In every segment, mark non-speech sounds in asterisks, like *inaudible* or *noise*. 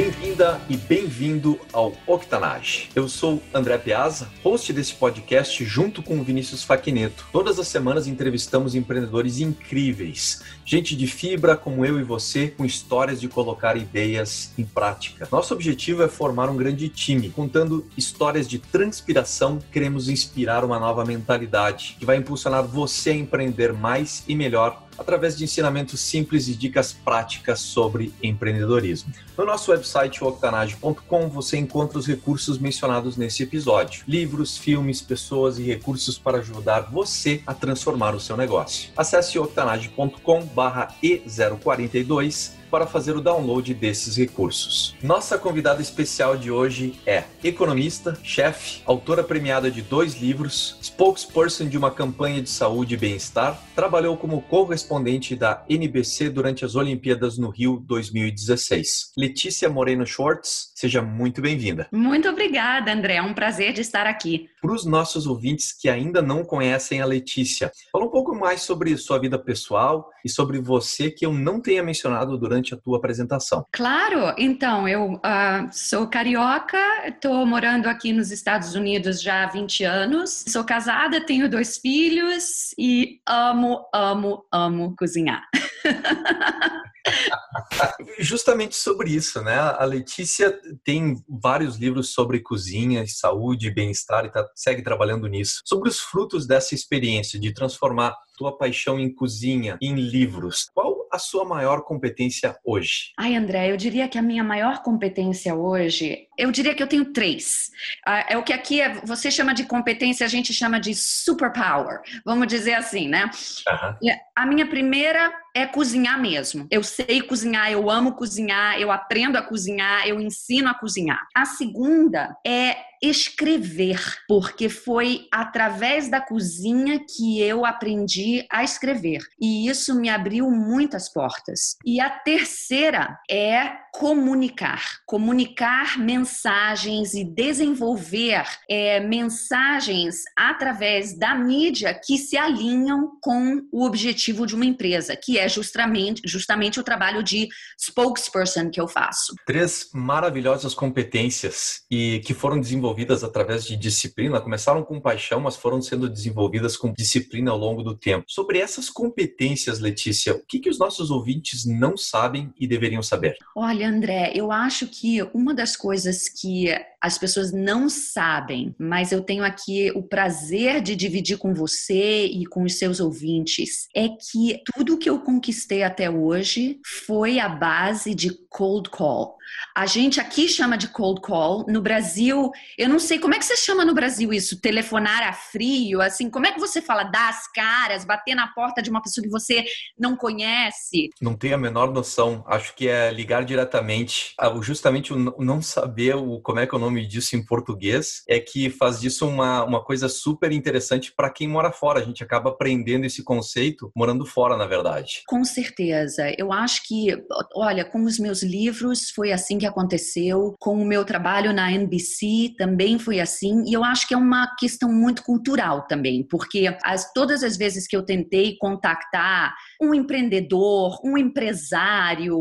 Bem-vinda e bem-vindo ao Octanage. Eu sou André Piazza, host desse podcast junto com o Vinícius Faquineto. Todas as semanas entrevistamos empreendedores incríveis, gente de fibra como eu e você, com histórias de colocar ideias em prática. Nosso objetivo é formar um grande time, contando histórias de transpiração. Queremos inspirar uma nova mentalidade que vai impulsionar você a empreender mais e melhor através de ensinamentos simples e dicas práticas sobre empreendedorismo. No nosso website octanage.com você encontra os recursos mencionados nesse episódio: livros, filmes, pessoas e recursos para ajudar você a transformar o seu negócio. Acesse octanage.com/e042 para fazer o download desses recursos. Nossa convidada especial de hoje é economista, chefe, autora premiada de dois livros, spokesperson de uma campanha de saúde e bem-estar, trabalhou como correspondente da NBC durante as Olimpíadas no Rio 2016. Letícia Moreno Schwartz, seja muito bem-vinda. Muito obrigada, André. É um prazer de estar aqui. Para os nossos ouvintes que ainda não conhecem a Letícia, fala um pouco mais sobre sua vida pessoal e sobre você que eu não tenha mencionado durante a tua apresentação. Claro, então, eu uh, sou carioca, estou morando aqui nos Estados Unidos já há 20 anos, sou casada, tenho dois filhos e amo, amo, amo cozinhar. *laughs* *laughs* Justamente sobre isso, né? A Letícia tem vários livros sobre cozinha, saúde, bem-estar e tá, segue trabalhando nisso. Sobre os frutos dessa experiência de transformar tua paixão em cozinha em livros. Qual a sua maior competência hoje? Ai, André, eu diria que a minha maior competência hoje, eu diria que eu tenho três. Ah, é o que aqui é, você chama de competência, a gente chama de superpower, vamos dizer assim, né? Uhum. A minha primeira é cozinhar mesmo. Eu sei cozinhar, eu amo cozinhar, eu aprendo a cozinhar, eu ensino a cozinhar. A segunda é escrever, porque foi através da cozinha que eu aprendi a escrever. E isso me abriu muitas portas. E a terceira é comunicar, comunicar mensagens e desenvolver é, mensagens através da mídia que se alinham com o objetivo de uma empresa, que é justamente, justamente o trabalho de spokesperson que eu faço. Três maravilhosas competências e que foram desenvolvidas através de disciplina, começaram com paixão, mas foram sendo desenvolvidas com disciplina ao longo do tempo. Sobre essas competências, Letícia, o que, que os nossos ouvintes não sabem e deveriam saber? Olha, André, eu acho que uma das coisas que as pessoas não sabem, mas eu tenho aqui o prazer de dividir com você e com os seus ouvintes, é que tudo que eu conquistei até hoje foi a base de cold call. A gente aqui chama de cold call. No Brasil, eu não sei como é que você chama no Brasil isso, telefonar a frio, assim, como é que você fala dar as caras, bater na porta de uma pessoa que você não conhece? Não tenho a menor noção. Acho que é ligar diretamente. Ah, justamente o não saber o, como é que é o nome disso em português é que faz disso uma, uma coisa super interessante para quem mora fora. A gente acaba aprendendo esse conceito morando fora, na verdade. Com certeza. Eu acho que, olha, com os meus livros foi assim que aconteceu. Com o meu trabalho na NBC também foi assim. E eu acho que é uma questão muito cultural também, porque as, todas as vezes que eu tentei contactar um empreendedor, um empresário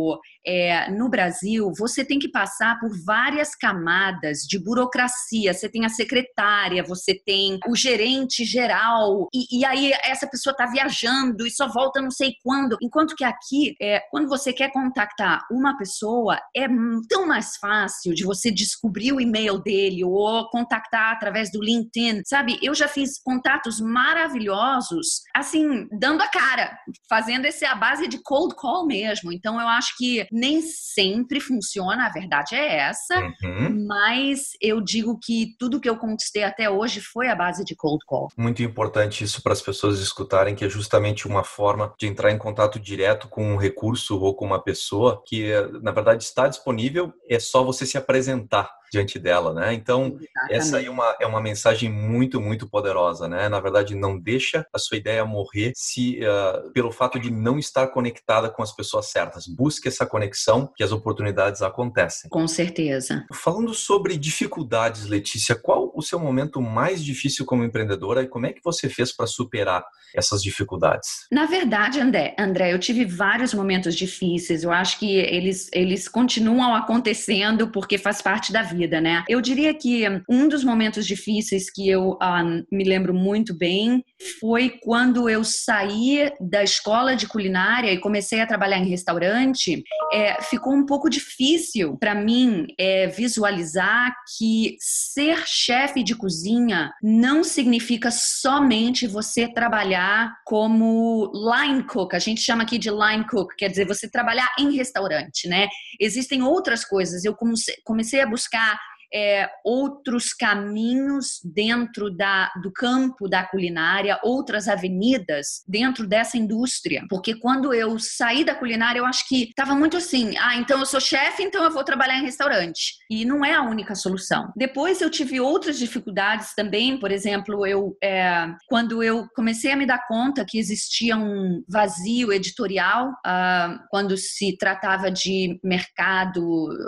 é, no Brasil, você tem que passar por várias camadas de burocracia. Você tem a secretária, você tem o gerente geral, e, e aí essa pessoa está viajando e só volta não sei quando. Enquanto que aqui, é, quando você quer contactar uma pessoa, é tão mais fácil de você descobrir o e-mail dele ou contactar através do LinkedIn, sabe? Eu já fiz contatos maravilhosos, assim, dando a cara, fazendo esse a base de cold call mesmo. Então eu acho que nem sempre funciona, a verdade é essa, uhum. mas eu digo que tudo que eu conquistei até hoje foi a base de cold call. Muito importante isso para as pessoas escutarem, que é justamente uma forma de entrar em contato direto com um recurso ou com uma pessoa que, na verdade, está disponível, é só você se apresentar. Diante dela, né? Então, Exatamente. essa é uma, é uma mensagem muito, muito poderosa, né? Na verdade, não deixa a sua ideia morrer se uh, pelo fato de não estar conectada com as pessoas certas. Busque essa conexão que as oportunidades acontecem. Com certeza. Falando sobre dificuldades, Letícia, qual o seu momento mais difícil como empreendedora e como é que você fez para superar essas dificuldades? Na verdade, André, André, eu tive vários momentos difíceis. Eu acho que eles, eles continuam acontecendo porque faz parte da vida, né? Eu diria que um dos momentos difíceis que eu uh, me lembro muito bem foi quando eu saí da escola de culinária e comecei a trabalhar em restaurante. É, ficou um pouco difícil para mim é, visualizar que ser chefe de cozinha não significa somente você trabalhar como line cook. A gente chama aqui de line cook, quer dizer, você trabalhar em restaurante, né? Existem outras coisas. Eu comecei a buscar é, outros caminhos dentro da, do campo da culinária, outras avenidas dentro dessa indústria. Porque quando eu saí da culinária, eu acho que estava muito assim: ah, então eu sou chefe, então eu vou trabalhar em restaurante. E não é a única solução. Depois eu tive outras dificuldades também, por exemplo, eu é, quando eu comecei a me dar conta que existia um vazio editorial uh, quando se tratava de mercado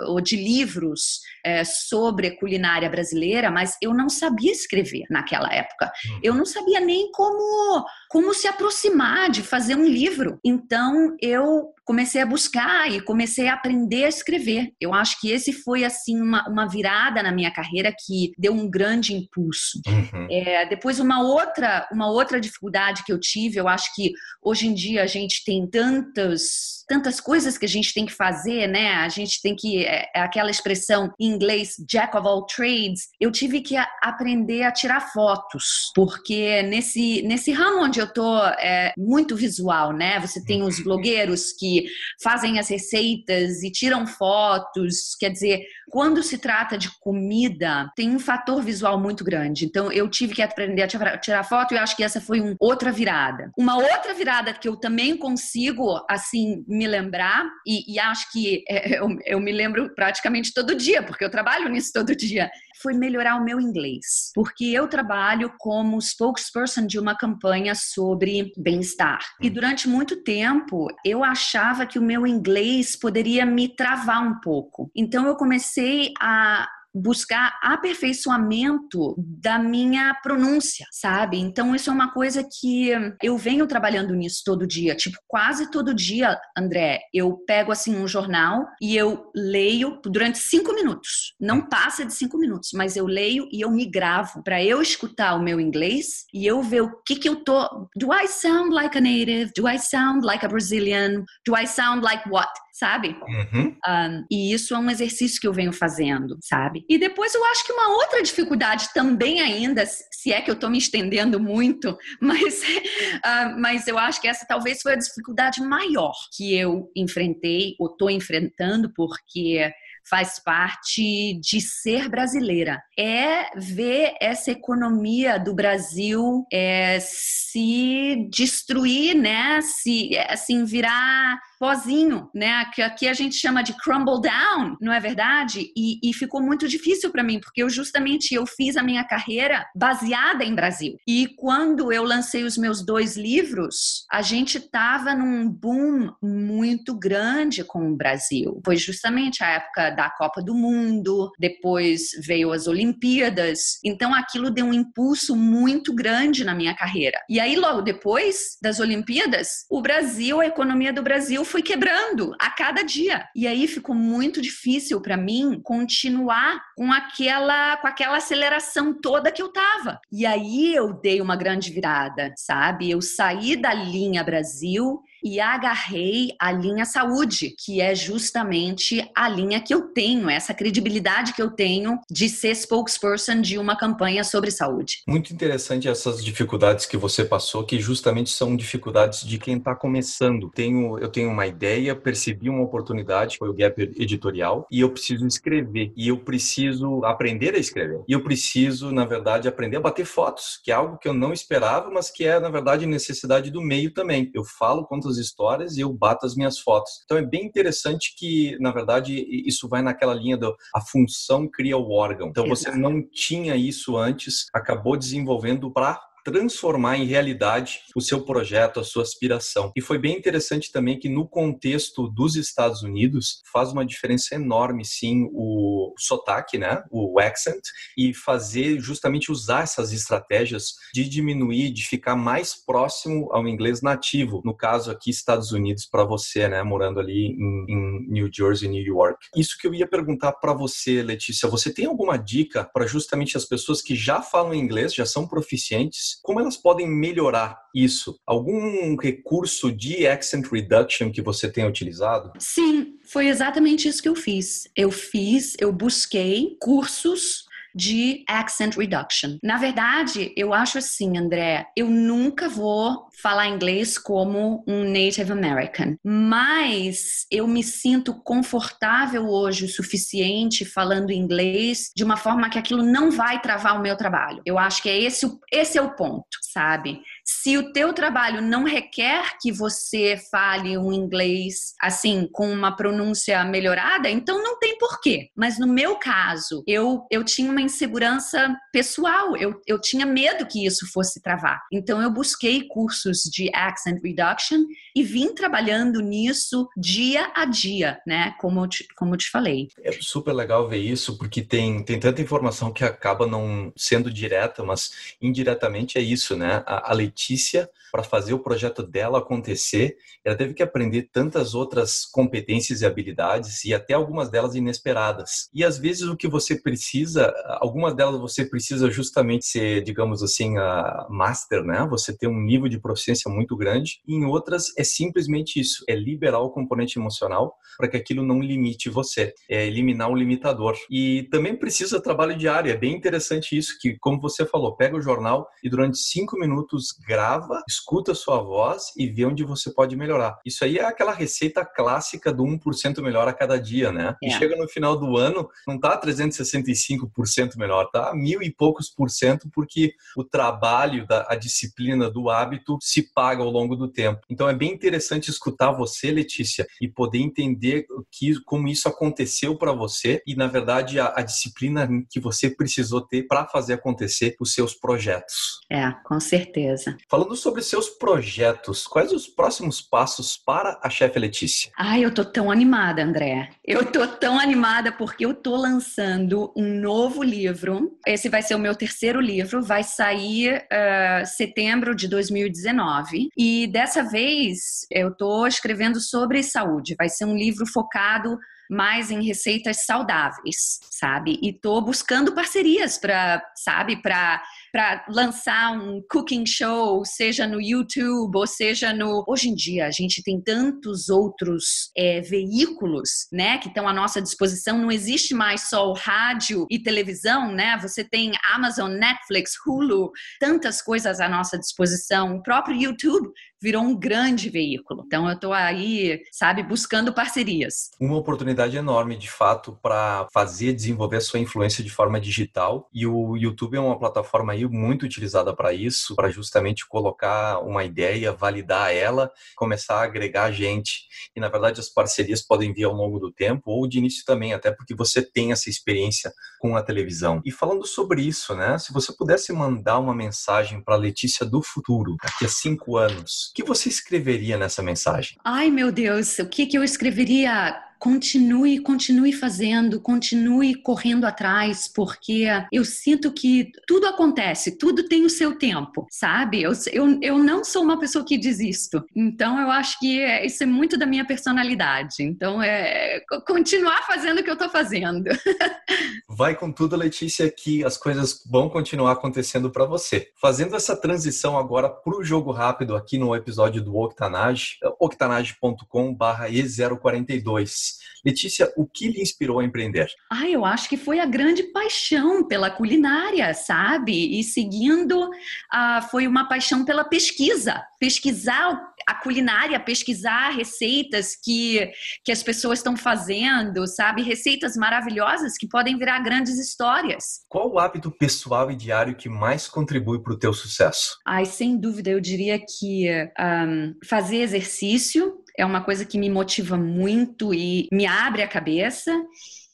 ou de livros é, sobre sobre culinária brasileira, mas eu não sabia escrever naquela época. Uhum. Eu não sabia nem como como se aproximar de fazer um livro. Então eu comecei a buscar e comecei a aprender a escrever. Eu acho que esse foi assim uma, uma virada na minha carreira que deu um grande impulso. Uhum. É, depois uma outra uma outra dificuldade que eu tive, eu acho que hoje em dia a gente tem tantas tantas coisas que a gente tem que fazer, né? A gente tem que é, é aquela expressão em inglês jack of all trades. Eu tive que a, aprender a tirar fotos, porque nesse nesse ramo onde eu tô é muito visual, né? Você tem os blogueiros que fazem as receitas e tiram fotos, quer dizer, quando se trata de comida, tem um fator visual muito grande. Então eu tive que aprender a tirar foto e acho que essa foi uma outra virada. Uma outra virada que eu também consigo assim me lembrar e, e acho que é, eu, eu me lembro praticamente todo dia, porque eu trabalho nisso todo dia foi melhorar o meu inglês, porque eu trabalho como spokesperson de uma campanha sobre bem-estar. E durante muito tempo eu achava que o meu inglês poderia me travar um pouco. Então eu comecei a buscar aperfeiçoamento da minha pronúncia, sabe? Então isso é uma coisa que eu venho trabalhando nisso todo dia, tipo quase todo dia, André, eu pego assim um jornal e eu leio durante cinco minutos. Não passa de cinco minutos, mas eu leio e eu me gravo para eu escutar o meu inglês e eu ver o que que eu tô. Do I sound like a native? Do I sound like a Brazilian? Do I sound like what? Sabe? Uhum. Um, e isso é um exercício que eu venho fazendo, sabe? E depois eu acho que uma outra dificuldade também ainda, se é que eu tô me estendendo muito, *laughs* mas, uh, mas eu acho que essa talvez foi a dificuldade maior que eu enfrentei ou tô enfrentando, porque faz parte de ser brasileira. É ver essa economia do Brasil é, se destruir, né? Se assim virar pozinho, né? Que aqui a gente chama de crumble down, não é verdade? E, e ficou muito difícil para mim, porque eu justamente eu fiz a minha carreira baseada em Brasil. E quando eu lancei os meus dois livros, a gente tava num boom muito grande com o Brasil. Foi justamente a época da Copa do Mundo, depois veio as Olimpíadas. Então aquilo deu um impulso muito grande na minha carreira. E aí logo depois das Olimpíadas, o Brasil, a economia do Brasil foi quebrando a cada dia. E aí ficou muito difícil para mim continuar com aquela com aquela aceleração toda que eu tava. E aí eu dei uma grande virada, sabe? Eu saí da linha Brasil e agarrei a linha saúde, que é justamente a linha que eu tenho, essa credibilidade que eu tenho de ser spokesperson de uma campanha sobre saúde. Muito interessante essas dificuldades que você passou, que justamente são dificuldades de quem está começando. Tenho, eu tenho uma ideia, percebi uma oportunidade, foi o gap editorial, e eu preciso escrever, e eu preciso aprender a escrever. E eu preciso, na verdade, aprender a bater fotos, que é algo que eu não esperava, mas que é, na verdade, necessidade do meio também. Eu falo quantas as histórias e eu bato as minhas fotos. Então é bem interessante que, na verdade, isso vai naquela linha da a função cria o órgão. Então você não tinha isso antes, acabou desenvolvendo para transformar em realidade o seu projeto, a sua aspiração. E foi bem interessante também que no contexto dos Estados Unidos faz uma diferença enorme sim o sotaque, né, o accent e fazer justamente usar essas estratégias de diminuir, de ficar mais próximo ao inglês nativo. No caso aqui Estados Unidos para você, né, morando ali em, em New Jersey, New York. Isso que eu ia perguntar para você, Letícia, você tem alguma dica para justamente as pessoas que já falam inglês, já são proficientes como elas podem melhorar isso? Algum recurso de accent reduction que você tenha utilizado? Sim, foi exatamente isso que eu fiz. Eu fiz, eu busquei cursos de accent reduction. Na verdade, eu acho assim, André, eu nunca vou falar inglês como um Native American, mas eu me sinto confortável hoje o suficiente falando inglês de uma forma que aquilo não vai travar o meu trabalho. Eu acho que é esse, esse é o ponto, sabe? Se o teu trabalho não requer que você fale um inglês assim com uma pronúncia melhorada, então não tem porquê. Mas no meu caso, eu, eu tinha uma insegurança pessoal, eu, eu tinha medo que isso fosse travar. Então eu busquei cursos de accent reduction e vim trabalhando nisso dia a dia, né? Como eu te, como eu te falei. É super legal ver isso, porque tem, tem tanta informação que acaba não sendo direta, mas indiretamente é isso, né? A, a Letícia para fazer o projeto dela acontecer, ela teve que aprender tantas outras competências e habilidades e até algumas delas inesperadas. E às vezes o que você precisa, algumas delas você precisa justamente ser, digamos assim, a master, né? Você ter um nível de proficiência muito grande. E em outras é simplesmente isso, é liberar o componente emocional para que aquilo não limite você, é eliminar o limitador. E também precisa trabalho diário. É bem interessante isso que, como você falou, pega o jornal e durante cinco minutos grava, escuta a sua voz e vê onde você pode melhorar. Isso aí é aquela receita clássica do 1% melhor a cada dia, né? É. E chega no final do ano, não tá 365% melhor, tá mil e poucos por cento, porque o trabalho, da, a disciplina do hábito se paga ao longo do tempo. Então é bem interessante escutar você, Letícia, e poder entender que, como isso aconteceu para você e, na verdade, a, a disciplina que você precisou ter para fazer acontecer os seus projetos. É, com certeza. Falando sobre seus projetos, quais os próximos passos para a chefe Letícia? Ai, eu tô tão animada, André. Eu tô tão animada porque eu tô lançando um novo livro. Esse vai ser o meu terceiro livro, vai sair uh, setembro de 2019. E dessa vez eu tô escrevendo sobre saúde. Vai ser um livro focado mais em receitas saudáveis, sabe? E tô buscando parcerias para, sabe, para para lançar um cooking show, seja no YouTube ou seja no. Hoje em dia, a gente tem tantos outros é, veículos, né, que estão à nossa disposição. Não existe mais só o rádio e televisão, né? Você tem Amazon, Netflix, Hulu, tantas coisas à nossa disposição. O próprio YouTube virou um grande veículo. Então eu estou aí, sabe, buscando parcerias. Uma oportunidade enorme, de fato, para fazer desenvolver a sua influência de forma digital. E o YouTube é uma plataforma aí muito utilizada para isso, para justamente colocar uma ideia, validar ela, começar a agregar gente. E na verdade as parcerias podem vir ao longo do tempo ou de início também, até porque você tem essa experiência com a televisão. E falando sobre isso, né? Se você pudesse mandar uma mensagem para Letícia do futuro, daqui a cinco anos, que você escreveria nessa mensagem? Ai, meu Deus, o que, que eu escreveria? Continue, continue fazendo, continue correndo atrás, porque eu sinto que tudo acontece, tudo tem o seu tempo, sabe? Eu, eu, eu não sou uma pessoa que desisto, então eu acho que é, isso é muito da minha personalidade. Então é continuar fazendo o que eu tô fazendo. *laughs* Vai com tudo, Letícia, que as coisas vão continuar acontecendo para você. Fazendo essa transição agora para o jogo rápido aqui no episódio do Octanage, octanage.com/e042. Letícia, o que lhe inspirou a empreender? Ah, eu acho que foi a grande paixão pela culinária, sabe? E seguindo, uh, foi uma paixão pela pesquisa. Pesquisar a culinária, pesquisar receitas que, que as pessoas estão fazendo, sabe? Receitas maravilhosas que podem virar grandes histórias. Qual o hábito pessoal e diário que mais contribui para o teu sucesso? Ai, sem dúvida, eu diria que um, fazer exercício é uma coisa que me motiva muito e me abre a cabeça.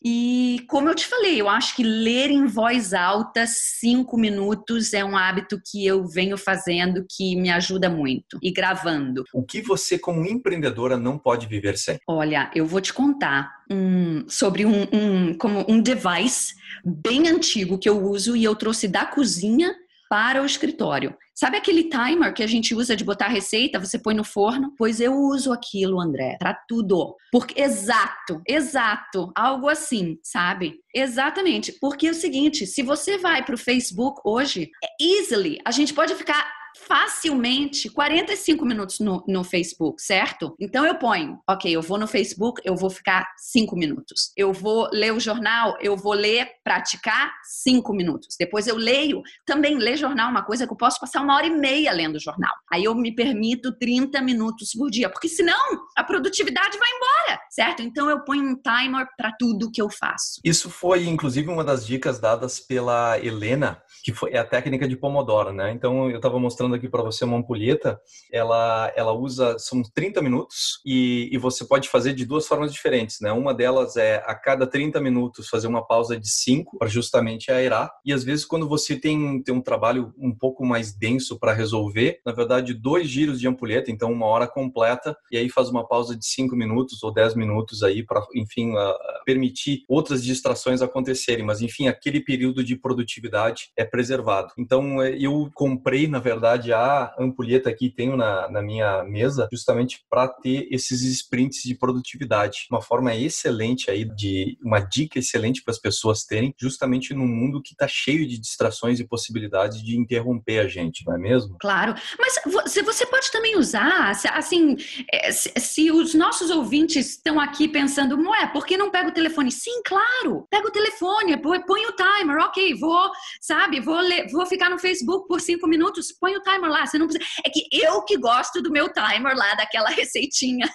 E como eu te falei, eu acho que ler em voz alta cinco minutos é um hábito que eu venho fazendo que me ajuda muito. E gravando. O que você, como empreendedora, não pode viver sem? Olha, eu vou te contar um, sobre um, um, como um device bem antigo que eu uso e eu trouxe da cozinha para o escritório. Sabe aquele timer que a gente usa de botar receita, você põe no forno? Pois eu uso aquilo, André, para tudo. Porque exato, exato, algo assim, sabe? Exatamente. Porque é o seguinte, se você vai para o Facebook hoje, é easily, a gente pode ficar facilmente 45 minutos no, no Facebook, certo? Então eu ponho, ok, eu vou no Facebook, eu vou ficar 5 minutos. Eu vou ler o jornal, eu vou ler, praticar 5 minutos. Depois eu leio, também ler jornal, uma coisa que eu posso passar uma hora e meia lendo jornal. Aí eu me permito 30 minutos por dia, porque senão a produtividade vai embora, certo? Então eu ponho um timer para tudo que eu faço. Isso foi, inclusive, uma das dicas dadas pela Helena, que foi a técnica de Pomodoro, né? Então eu estava mostrando aqui para você uma ampulheta, ela, ela usa, são 30 minutos e, e você pode fazer de duas formas diferentes, né? Uma delas é a cada 30 minutos fazer uma pausa de 5 para justamente aerar e às vezes quando você tem, tem um trabalho um pouco mais denso para resolver, na verdade dois giros de ampulheta, então uma hora completa e aí faz uma pausa de 5 minutos ou 10 minutos aí para, enfim, permitir outras distrações acontecerem, mas enfim, aquele período de produtividade é preservado. Então eu comprei, na verdade, a ampulheta aqui tenho na, na minha mesa justamente para ter esses sprints de produtividade. Uma forma excelente aí de uma dica excelente para as pessoas terem, justamente num mundo que está cheio de distrações e possibilidades de interromper a gente, não é mesmo? Claro, mas você, pode também usar, assim, é, se, os nossos ouvintes estão aqui pensando, ué, por que não pega o telefone? Sim, claro, pega o telefone, põe o timer, ok, vou, sabe, vou, vou ficar no Facebook por cinco minutos, põe o timer timer lá, você não precisa. É que eu que gosto do meu timer lá, daquela *laughs* receitinha.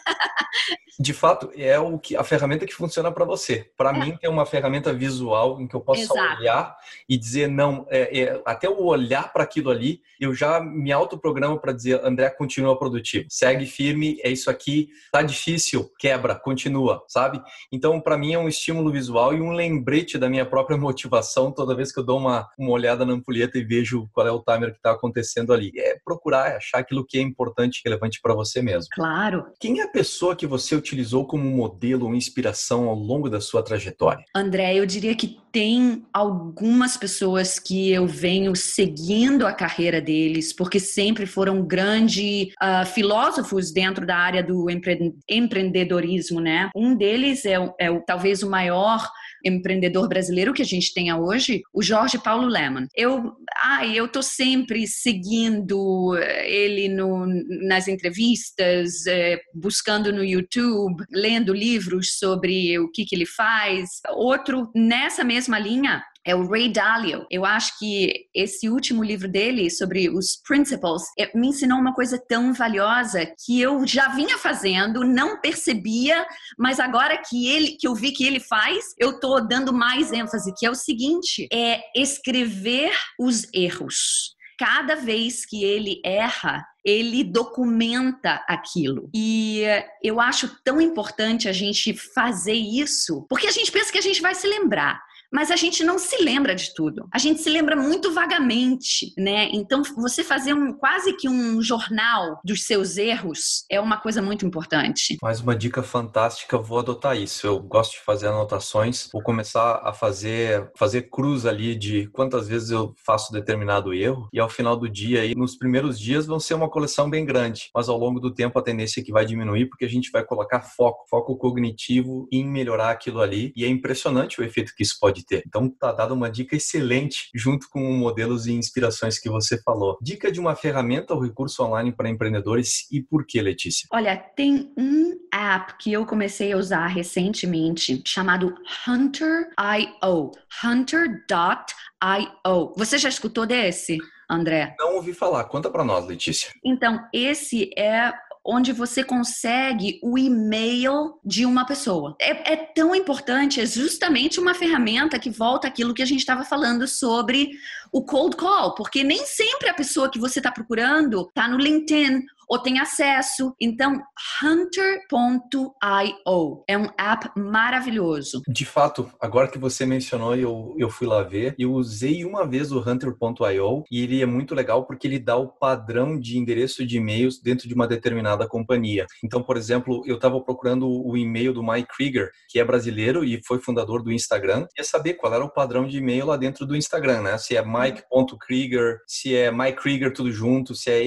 De fato, é o que a ferramenta que funciona para você. Para é. mim, tem uma ferramenta visual em que eu posso olhar e dizer não. É, é, até o olhar para aquilo ali, eu já me autoprogramo para dizer, André, continua produtivo, segue firme, é isso aqui, tá difícil, quebra, continua, sabe? Então, para mim é um estímulo visual e um lembrete da minha própria *laughs* motivação toda vez que eu dou uma, uma olhada na ampulheta e vejo qual é o timer que está acontecendo ali é procurar é achar aquilo que é importante e relevante para você mesmo. Claro. Quem é a pessoa que você utilizou como modelo ou inspiração ao longo da sua trajetória? André, eu diria que tem algumas pessoas que eu venho seguindo a carreira deles, porque sempre foram grandes uh, filósofos dentro da área do empre empreendedorismo, né? Um deles é, é talvez o maior empreendedor brasileiro que a gente tenha hoje, o Jorge Paulo Leman. Eu, ai, eu tô sempre seguindo ele no, nas entrevistas, é, buscando no YouTube, lendo livros sobre o que, que ele faz. Outro nessa mesma linha é o Ray Dalio. Eu acho que esse último livro dele sobre os principles é, me ensinou uma coisa tão valiosa que eu já vinha fazendo, não percebia, mas agora que ele que eu vi que ele faz, eu tô dando mais ênfase, que é o seguinte, é escrever os erros cada vez que ele erra, ele documenta aquilo. E eu acho tão importante a gente fazer isso, porque a gente pensa que a gente vai se lembrar mas a gente não se lembra de tudo. A gente se lembra muito vagamente, né? Então, você fazer um quase que um jornal dos seus erros é uma coisa muito importante. Mais uma dica fantástica, vou adotar isso. Eu gosto de fazer anotações, vou começar a fazer fazer cruz ali de quantas vezes eu faço determinado erro e ao final do dia aí, nos primeiros dias vão ser uma coleção bem grande, mas ao longo do tempo a tendência é que vai diminuir porque a gente vai colocar foco, foco cognitivo em melhorar aquilo ali e é impressionante o efeito que isso pode ter. Então tá dado uma dica excelente junto com modelos e inspirações que você falou. Dica de uma ferramenta ou recurso online para empreendedores e por que, Letícia? Olha, tem um app que eu comecei a usar recentemente chamado Hunter.io. Hunter.io. Você já escutou desse? André? Não ouvi falar. Conta para nós, Letícia. Então, esse é onde você consegue o e-mail de uma pessoa. É, é, tão importante, é justamente uma ferramenta que volta aquilo que a gente estava falando sobre o cold call, porque nem sempre a pessoa que você está procurando está no LinkedIn ou tem acesso. Então, hunter.io é um app maravilhoso. De fato, agora que você mencionou, eu, eu fui lá ver. Eu usei uma vez o hunter.io e ele é muito legal porque ele dá o padrão de endereço de e-mails dentro de uma determinada companhia. Então, por exemplo, eu estava procurando o e-mail do Mike Krieger, que é brasileiro e foi fundador do Instagram, e saber qual era o padrão de e-mail lá dentro do Instagram, né? Se é mike.krieger, se é Mike Krieger tudo junto, se é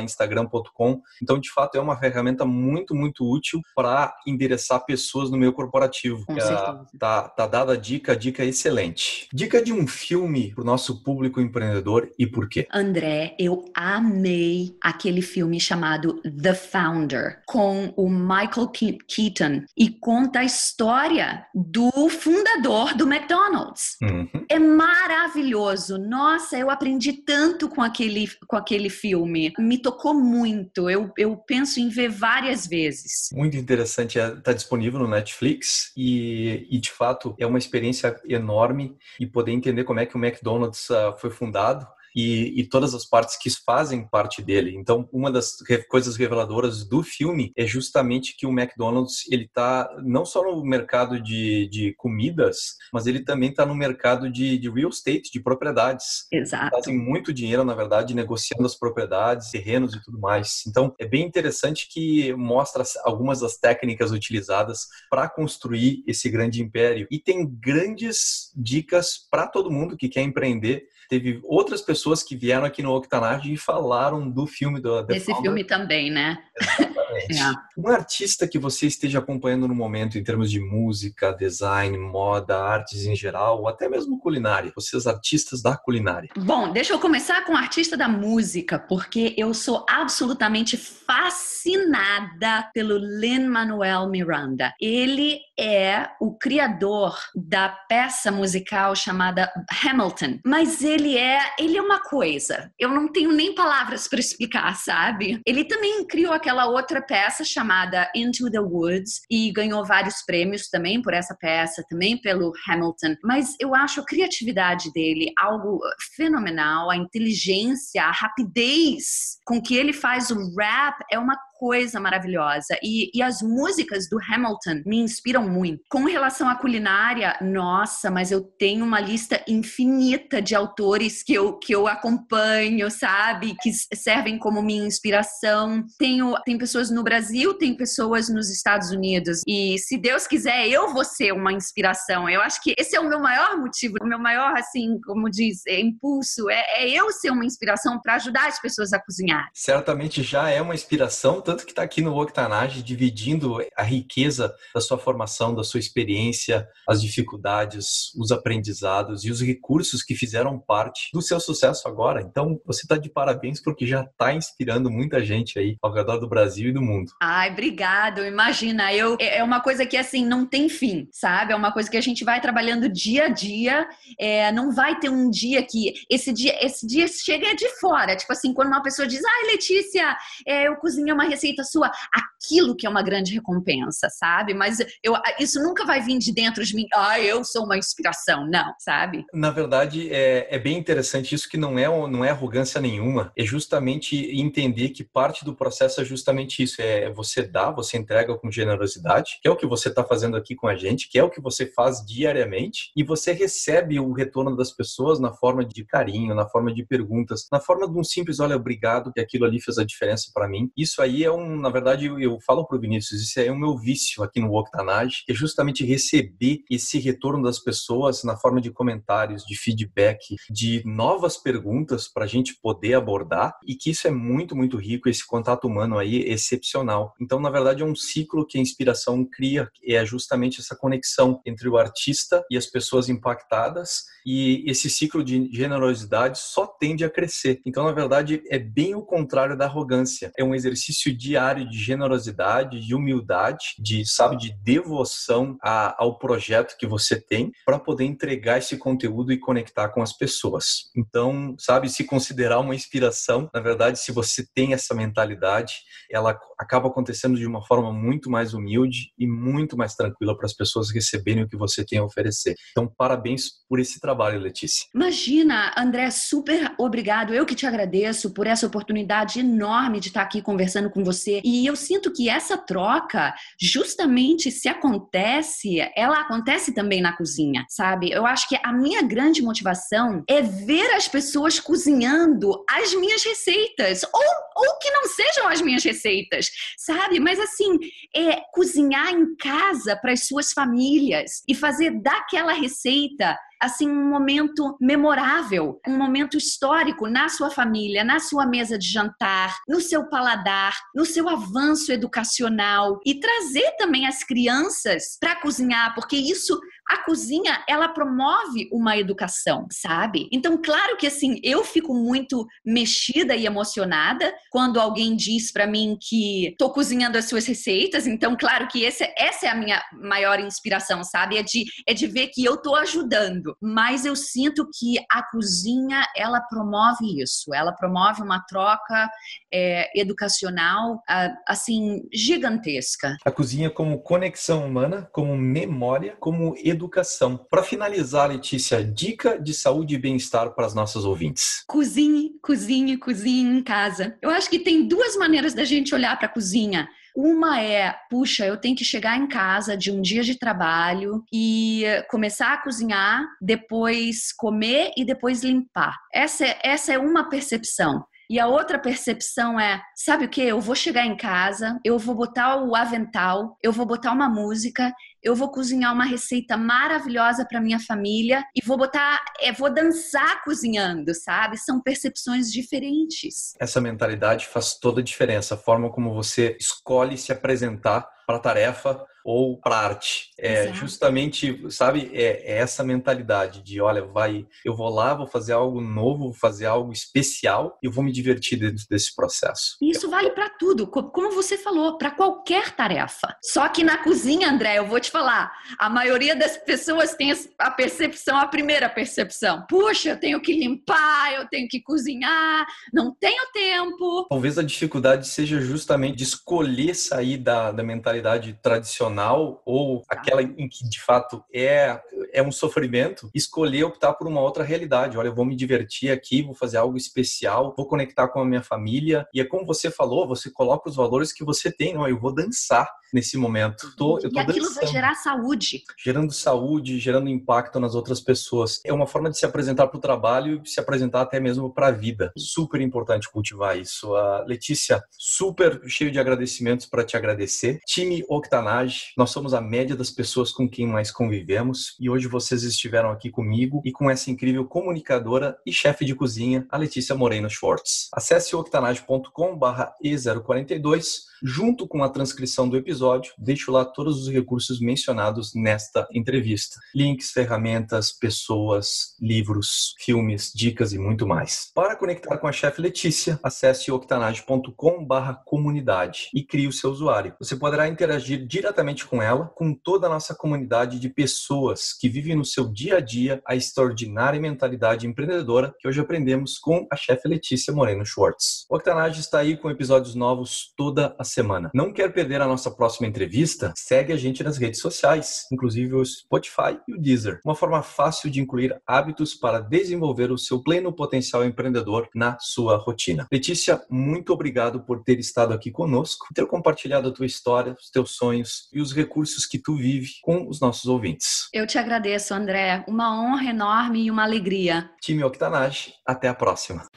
mkrieger@instagram.com. Então, de fato, é uma ferramenta muito, muito útil para endereçar pessoas no meio corporativo. Com certeza. Tá, tá dada a dica, a dica é excelente. Dica de um filme para o nosso público empreendedor e por quê? André, eu amei aquele filme chamado The Founder, com o Michael Keaton, e conta a história do fundador do McDonald's. Uhum. É maravilhoso. Nossa, eu aprendi tanto com aquele, com aquele filme. Me tocou muito. Eu, eu penso em ver várias vezes. Muito interessante. Está é, disponível no Netflix e, e, de fato, é uma experiência enorme e poder entender como é que o McDonald's uh, foi fundado e, e, todas as partes que fazem parte dele. Então, uma das coisas reveladoras do filme é justamente que o McDonald's ele está não só no mercado de, de comidas, mas ele também está no mercado de, de, real estate, de propriedades. Exato. Fazem muito dinheiro, na verdade, negociando as propriedades, terrenos e tudo mais. Então, é bem interessante que mostra algumas das técnicas utilizadas para construir esse grande império e tem grandes dicas para todo mundo que quer empreender teve outras pessoas que vieram aqui no Octanage e falaram do filme do The Esse filme também, né? Exatamente. *laughs* É. Um artista que você esteja acompanhando no momento em termos de música, design, moda, artes em geral, ou até mesmo culinária. Vocês artistas da culinária. Bom, deixa eu começar com o artista da música, porque eu sou absolutamente fascinada pelo Lin-Manuel Miranda. Ele é o criador da peça musical chamada Hamilton, mas ele é, ele é uma coisa. Eu não tenho nem palavras para explicar, sabe? Ele também criou aquela outra peça chamada Into the Woods e ganhou vários prêmios também por essa peça, também pelo Hamilton. Mas eu acho a criatividade dele algo fenomenal, a inteligência, a rapidez com que ele faz o rap é uma coisa maravilhosa. E, e as músicas do Hamilton me inspiram muito. Com relação à culinária, nossa, mas eu tenho uma lista infinita de autores que eu, que eu acompanho, sabe? Que servem como minha inspiração. Tenho, tem pessoas no Brasil, tem pessoas nos Estados Unidos. E se Deus quiser, eu vou ser uma inspiração. Eu acho que esse é o meu maior motivo, o meu maior, assim, como diz, é, impulso. É, é eu ser uma inspiração para ajudar as pessoas a cozinhar. Certamente já é uma inspiração tanto que está aqui no Octanage dividindo a riqueza da sua formação, da sua experiência, as dificuldades, os aprendizados e os recursos que fizeram parte do seu sucesso agora. Então, você está de parabéns porque já está inspirando muita gente aí ao redor do Brasil e do mundo. Ai, obrigado. Imagina, eu é, é uma coisa que assim não tem fim, sabe? É uma coisa que a gente vai trabalhando dia a dia. É, não vai ter um dia que esse dia esse dia chega de fora. Tipo assim, quando uma pessoa diz, ai, Letícia, é, eu cozinhei uma receita receita sua, aquilo que é uma grande recompensa, sabe? Mas eu, isso nunca vai vir de dentro de mim, ah, eu sou uma inspiração, não, sabe? Na verdade, é, é bem interessante isso que não é, não é arrogância nenhuma, é justamente entender que parte do processo é justamente isso, é você dá, você entrega com generosidade, que é o que você está fazendo aqui com a gente, que é o que você faz diariamente, e você recebe o retorno das pessoas na forma de carinho, na forma de perguntas, na forma de um simples, olha, obrigado, que aquilo ali fez a diferença para mim. Isso aí é é um, na verdade, eu, falo para o Vinícius, isso é o meu vício aqui no Octanage, é justamente receber esse retorno das pessoas na forma de comentários, de feedback, de novas perguntas para a gente poder abordar e que isso é muito, muito rico, esse contato humano aí é excepcional. Então, na verdade, é um ciclo que a inspiração cria, é justamente essa conexão entre o artista e as pessoas impactadas e esse ciclo de generosidade só tende a crescer. Então, na verdade, é bem o contrário da arrogância. É um exercício diário de generosidade de humildade, de, sabe, de devoção a, ao projeto que você tem para poder entregar esse conteúdo e conectar com as pessoas. Então, sabe, se considerar uma inspiração, na verdade, se você tem essa mentalidade, ela acaba acontecendo de uma forma muito mais humilde e muito mais tranquila para as pessoas receberem o que você tem a oferecer. Então, parabéns por esse trabalho, Letícia. Imagina, André, super obrigado. Eu que te agradeço por essa oportunidade enorme de estar aqui conversando com você. E eu sinto que essa troca, justamente se acontece, ela acontece também na cozinha, sabe? Eu acho que a minha grande motivação é ver as pessoas cozinhando as minhas receitas, ou, ou que não sejam as minhas receitas, sabe? Mas assim, é cozinhar em casa para as suas famílias e fazer daquela receita assim um momento memorável, um momento histórico na sua família, na sua mesa de jantar, no seu paladar, no seu avanço educacional e trazer também as crianças para cozinhar, porque isso a cozinha ela promove uma educação, sabe? Então, claro que assim, eu fico muito mexida e emocionada quando alguém diz para mim que tô cozinhando as suas receitas. Então, claro que esse, essa é a minha maior inspiração, sabe? É de, é de ver que eu tô ajudando. Mas eu sinto que a cozinha ela promove isso. Ela promove uma troca é, educacional assim gigantesca. A cozinha como conexão humana, como memória, como educação educação. Para finalizar, Letícia, dica de saúde e bem-estar para as nossas ouvintes. Cozinhe, cozinhe, cozinhe em casa. Eu acho que tem duas maneiras da gente olhar para a cozinha. Uma é, puxa, eu tenho que chegar em casa de um dia de trabalho e começar a cozinhar, depois comer e depois limpar. Essa é, essa é uma percepção. E a outra percepção é, sabe o que? Eu vou chegar em casa, eu vou botar o avental, eu vou botar uma música, eu vou cozinhar uma receita maravilhosa para minha família e vou botar, é, vou dançar cozinhando, sabe? São percepções diferentes. Essa mentalidade faz toda a diferença, a forma como você escolhe se apresentar para a tarefa ou para arte. É Exato. justamente, sabe, é, é, essa mentalidade de, olha, vai, eu vou lá, vou fazer algo novo, vou fazer algo especial e vou me divertir dentro desse processo. Isso vale para tudo, como você falou, para qualquer tarefa. Só que na cozinha, André, eu vou te falar, a maioria das pessoas tem a percepção, a primeira percepção. Puxa, eu tenho que limpar, eu tenho que cozinhar, não tenho tempo. Talvez a dificuldade seja justamente de escolher sair da, da mentalidade tradicional ou aquela em que de fato é, é um sofrimento, escolher optar por uma outra realidade. Olha, eu vou me divertir aqui, vou fazer algo especial, vou conectar com a minha família. E é como você falou, você coloca os valores que você tem. Não, eu vou dançar nesse momento. Tô, eu tô e aquilo dançando, vai gerar saúde. Gerando saúde, gerando impacto nas outras pessoas. É uma forma de se apresentar para o trabalho e se apresentar até mesmo para a vida. Super importante cultivar isso. A Letícia, super cheio de agradecimentos para te agradecer. Time Octanage, nós somos a média das pessoas com quem mais convivemos e hoje vocês estiveram aqui comigo e com essa incrível comunicadora e chefe de cozinha, a Letícia Moreno Schwartz. Acesse octanage.com/e042 junto com a transcrição do episódio episódio, deixo lá todos os recursos mencionados nesta entrevista: links, ferramentas, pessoas, livros, filmes, dicas e muito mais. Para conectar com a chefe Letícia, acesse octanage.com/comunidade e crie o seu usuário. Você poderá interagir diretamente com ela, com toda a nossa comunidade de pessoas que vivem no seu dia a dia a extraordinária mentalidade empreendedora que hoje aprendemos com a chefe Letícia Moreno Schwartz. O Octanage está aí com episódios novos toda a semana. Não quer perder a nossa próxima próxima entrevista, segue a gente nas redes sociais, inclusive o Spotify e o Deezer. Uma forma fácil de incluir hábitos para desenvolver o seu pleno potencial empreendedor na sua rotina. Letícia, muito obrigado por ter estado aqui conosco, ter compartilhado a tua história, os teus sonhos e os recursos que tu vive com os nossos ouvintes. Eu te agradeço, André. Uma honra enorme e uma alegria. Time Octanage, até a próxima.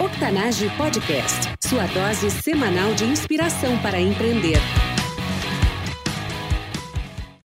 Octanage Podcast, sua dose semanal de inspiração para empreender.